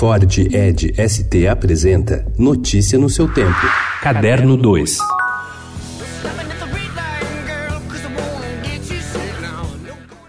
Ford Ed ST apresenta Notícia no seu tempo. Caderno 2.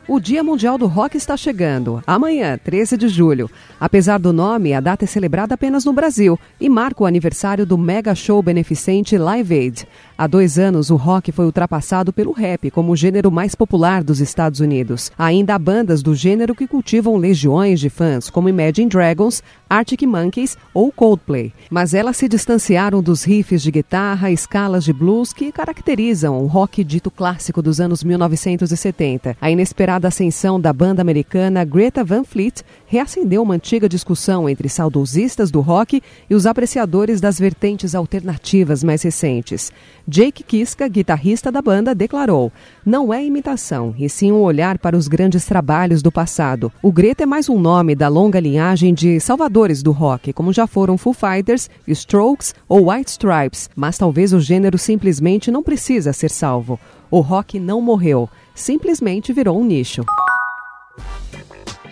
O Dia Mundial do Rock está chegando, amanhã, 13 de julho. Apesar do nome, a data é celebrada apenas no Brasil e marca o aniversário do mega show beneficente Live Aid. Há dois anos, o rock foi ultrapassado pelo rap como o gênero mais popular dos Estados Unidos. Ainda há bandas do gênero que cultivam legiões de fãs, como Imagine Dragons, Arctic Monkeys ou Coldplay. Mas elas se distanciaram dos riffs de guitarra, escalas de blues que caracterizam o rock dito clássico dos anos 1970. A inesperada ascensão da banda americana Greta Van Fleet reacendeu uma antiga discussão entre saudosistas do rock e os apreciadores das vertentes alternativas mais recentes. Jake Kiska, guitarrista da banda, declarou: Não é imitação, e sim um olhar para os grandes trabalhos do passado. O Greta é mais um nome da longa linhagem de salvadores do rock, como já foram Foo Fighters, Strokes ou White Stripes, mas talvez o gênero simplesmente não precisa ser salvo. O rock não morreu, simplesmente virou um nicho.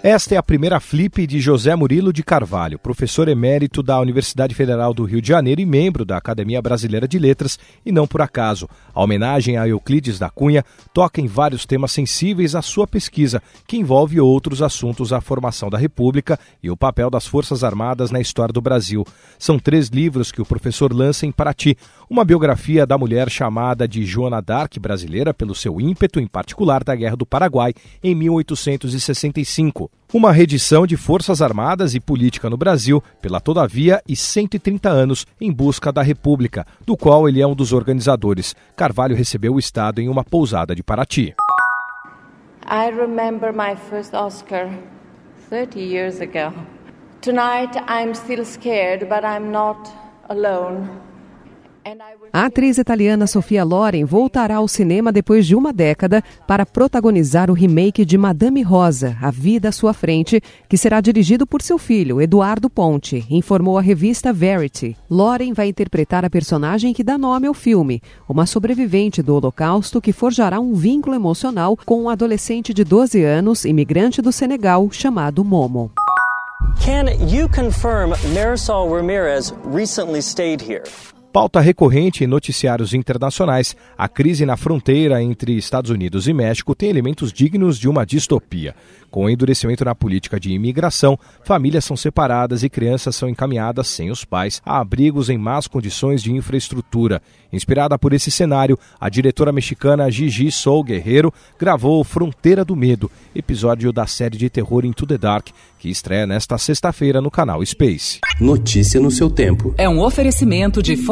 Esta é a primeira flip de José Murilo de Carvalho, professor emérito da Universidade Federal do Rio de Janeiro e membro da Academia Brasileira de Letras, e não por acaso. A homenagem a Euclides da Cunha toca em vários temas sensíveis à sua pesquisa, que envolve outros assuntos a formação da República e o papel das Forças Armadas na história do Brasil. São três livros que o professor lança em Paraty, uma biografia da mulher chamada de Joana d'Arc brasileira pelo seu ímpeto em particular da Guerra do Paraguai em 1865 uma reedição de Forças Armadas e Política no Brasil pela Todavia e 130 anos em busca da República, do qual ele é um dos organizadores. Carvalho recebeu o Estado em uma pousada de Paraty. I remember my first Oscar 30 years ago. Tonight I'm still scared, but I'm not alone. A atriz italiana Sofia Loren voltará ao cinema depois de uma década para protagonizar o remake de Madame Rosa, A Vida à Sua Frente, que será dirigido por seu filho, Eduardo Ponte, informou a revista Verity. Loren vai interpretar a personagem que dá nome ao filme, uma sobrevivente do Holocausto que forjará um vínculo emocional com um adolescente de 12 anos, imigrante do Senegal, chamado Momo. Can you confirm Marisol Ramirez recently stayed here? Pauta recorrente em noticiários internacionais, a crise na fronteira entre Estados Unidos e México tem elementos dignos de uma distopia. Com o endurecimento na política de imigração, famílias são separadas e crianças são encaminhadas sem os pais a abrigos em más condições de infraestrutura. Inspirada por esse cenário, a diretora mexicana Gigi Sol Guerreiro gravou Fronteira do Medo, episódio da série de terror Into the Dark, que estreia nesta sexta-feira no canal Space. Notícia no seu tempo. É um oferecimento de